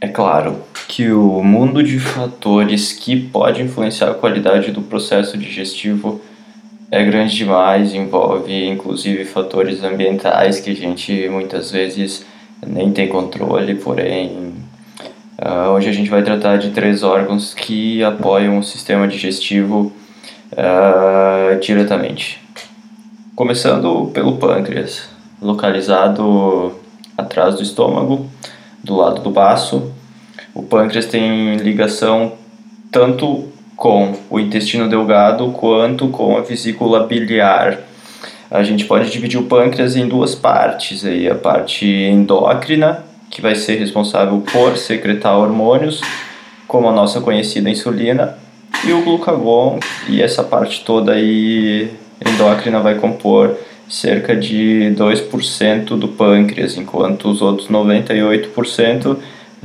É claro que o mundo de fatores que pode influenciar a qualidade do processo digestivo é grande demais, envolve inclusive fatores ambientais que a gente muitas vezes nem tem controle, porém uh, hoje a gente vai tratar de três órgãos que apoiam o sistema digestivo uh, diretamente. Começando pelo pâncreas, localizado atrás do estômago, do lado do baço. O pâncreas tem ligação tanto com o intestino delgado quanto com a vesícula biliar. A gente pode dividir o pâncreas em duas partes, aí a parte endócrina, que vai ser responsável por secretar hormônios, como a nossa conhecida insulina, e o glucagon, e essa parte toda aí endócrina vai compor cerca de 2% do pâncreas, enquanto os outros 98%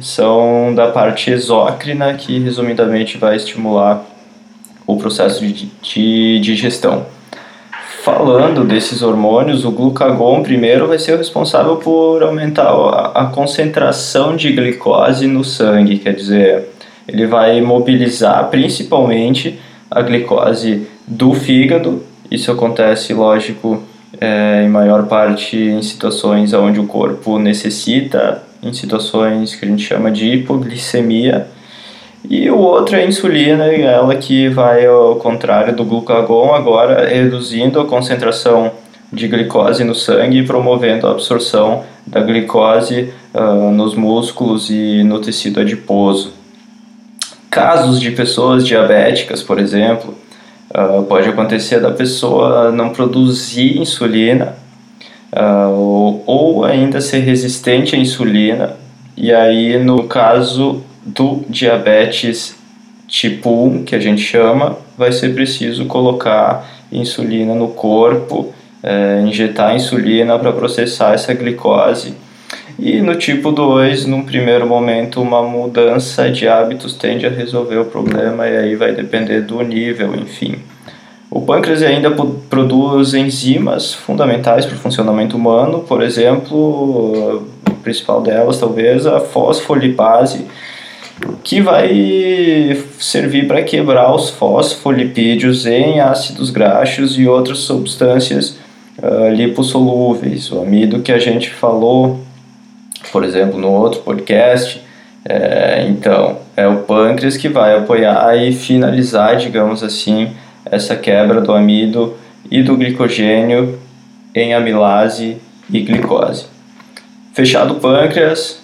são da parte exócrina, que resumidamente vai estimular o processo de, de digestão. Falando desses hormônios, o glucagon primeiro vai ser o responsável por aumentar a, concentração de glicose no sangue, quer dizer, ele vai mobilizar principalmente a glicose do fígado. Isso acontece, lógico, é, em maior parte em situações onde o corpo necessita, em situações que a gente chama de hipoglicemia. E o outro é a insulina, ela que vai ao contrário do glucagon, agora reduzindo a concentração de glicose no sangue e promovendo a absorção da glicose uh, nos músculos e no tecido adiposo. Casos de pessoas diabéticas, por exemplo, Uh, pode acontecer da pessoa não produzir insulina uh, ou, ou ainda ser resistente à insulina, e aí no caso do diabetes tipo 1, que a gente chama, vai ser preciso colocar insulina no corpo, uh, injetar insulina para processar essa glicose e no tipo 2, num primeiro momento, uma mudança de hábitos tende a resolver o problema e aí vai depender do nível, enfim. O pâncreas ainda produz enzimas fundamentais para o funcionamento humano, por exemplo, a principal delas talvez a fosfolipase, que vai servir para quebrar os fosfolipídios em ácidos graxos e outras substâncias uh, lipossolúveis. O amido que a gente falou por exemplo, no outro podcast. É, então, é o pâncreas que vai apoiar e finalizar, digamos assim, essa quebra do amido e do glicogênio em amilase e glicose. Fechado o pâncreas,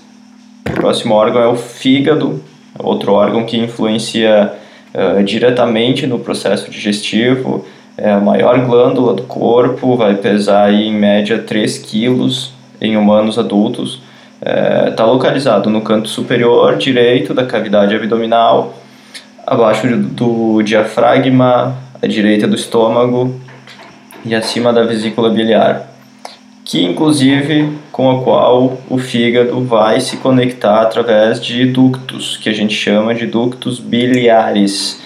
o próximo órgão é o fígado, outro órgão que influencia uh, diretamente no processo digestivo, é a maior glândula do corpo, vai pesar aí, em média 3 quilos em humanos adultos. Está é, tá localizado no canto superior direito da cavidade abdominal, abaixo do diafragma, à direita do estômago e acima da vesícula biliar, que inclusive com a qual o fígado vai se conectar através de ductos, que a gente chama de ductos biliares,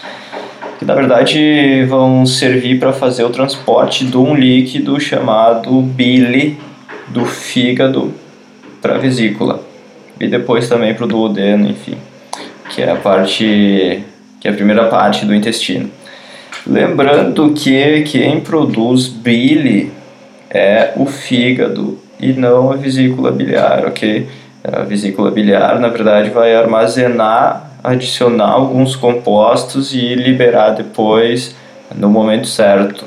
que na verdade vão servir para fazer o transporte de um líquido chamado bile do fígado para a vesícula e depois também para o duodeno, enfim, que é a parte que é a primeira parte do intestino. Lembrando que quem produz bile é o fígado e não a vesícula biliar, ok? A vesícula biliar, na verdade, vai armazenar, adicionar alguns compostos e liberar depois no momento certo.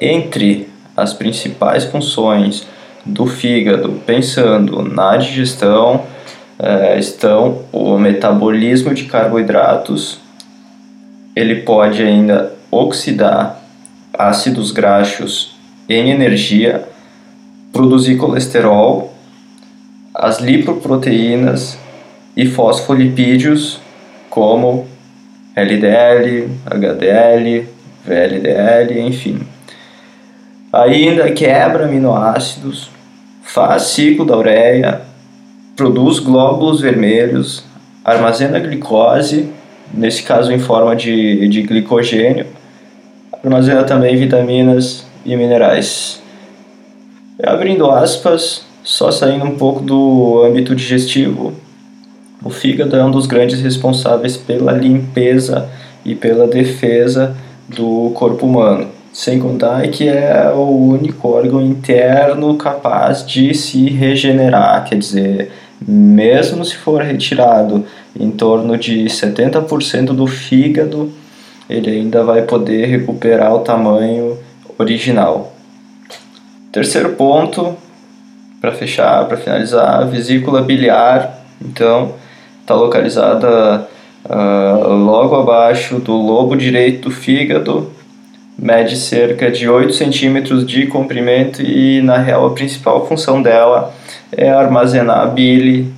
Entre as principais funções do fígado, pensando na digestão, é, estão o metabolismo de carboidratos, ele pode ainda oxidar ácidos graxos em energia, produzir colesterol, as lipoproteínas e fosfolipídios como LDL, HDL, VLDL, enfim. Ainda quebra aminoácidos, faz ciclo da ureia, produz glóbulos vermelhos, armazena glicose, nesse caso em forma de, de glicogênio, armazena também vitaminas e minerais. Abrindo aspas, só saindo um pouco do âmbito digestivo, o fígado é um dos grandes responsáveis pela limpeza e pela defesa do corpo humano. Sem contar que é o único órgão interno capaz de se regenerar, quer dizer, mesmo se for retirado em torno de 70% do fígado, ele ainda vai poder recuperar o tamanho original. Terceiro ponto, para fechar, para finalizar, a vesícula biliar, então, está localizada uh, logo abaixo do lobo direito do fígado, mede cerca de 8 centímetros de comprimento e, na real, a principal função dela é armazenar bile,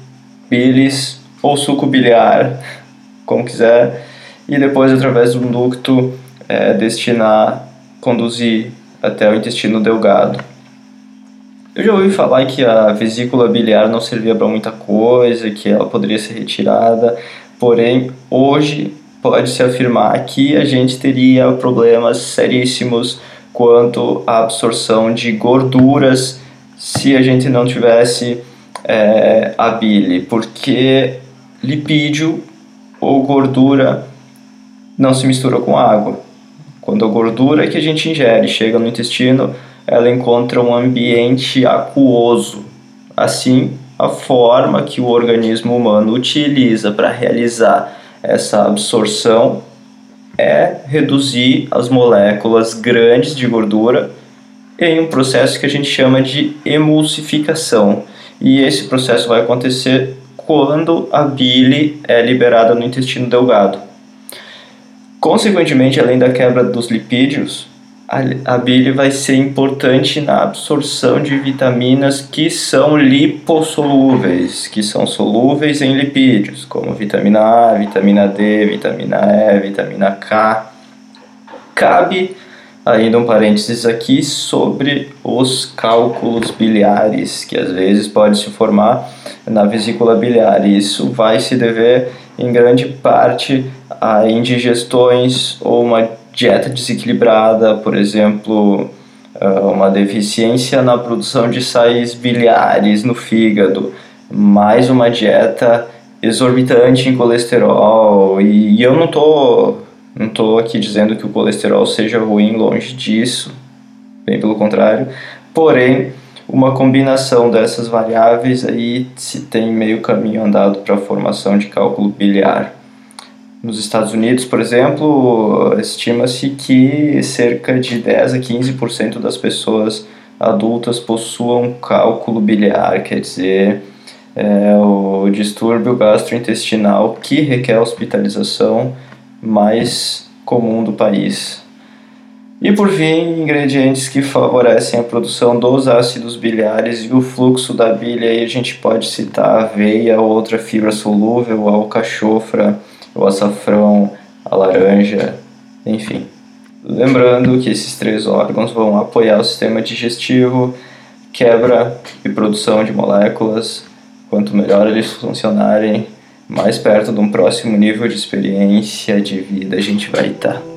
bilis ou suco biliar, como quiser, e depois, através um ducto, é, destinar, conduzir até o intestino delgado. Eu já ouvi falar que a vesícula biliar não servia para muita coisa, que ela poderia ser retirada, porém, hoje pode-se afirmar que a gente teria problemas seríssimos quanto à absorção de gorduras se a gente não tivesse é, a bile, porque lipídio ou gordura não se mistura com água. Quando a gordura que a gente ingere chega no intestino, ela encontra um ambiente aquoso. Assim, a forma que o organismo humano utiliza para realizar essa absorção é reduzir as moléculas grandes de gordura em um processo que a gente chama de emulsificação. E esse processo vai acontecer quando a bile é liberada no intestino delgado. Consequentemente, além da quebra dos lipídios, a bile vai ser importante na absorção de vitaminas que são lipossolúveis, que são solúveis em lipídios, como vitamina A, vitamina D, vitamina E, vitamina K. Cabe ainda um parênteses aqui sobre os cálculos biliares, que às vezes pode se formar na vesícula biliar. Isso vai se dever em grande parte a indigestões ou uma dieta desequilibrada, por exemplo, ah, uma deficiência na produção de sais biliares no fígado, mais uma dieta exorbitante em colesterol. E, eu não tô, não tô aqui dizendo que o colesterol seja ruim, longe disso, bem pelo contrário. Porém, uma combinação dessas variáveis aí se tem meio caminho andado para a formação de cálculo biliar. Nos Estados Unidos, por exemplo, estima-se que cerca de 10 a 15% das pessoas adultas possuam cálculo biliar, quer dizer, é o distúrbio gastrointestinal que requer hospitalização mais comum do país. E por fim, ingredientes que favorecem a produção dos ácidos biliares e o fluxo da bile, aí a gente pode citar aveia, outra fibra solúvel, alcachofra, o açafrão, a laranja, enfim. Lembrando que esses três órgãos vão apoiar o sistema digestivo, quebra e produção de moléculas. Quanto melhor eles funcionarem, mais perto de um próximo nível de experiência de vida a gente vai estar.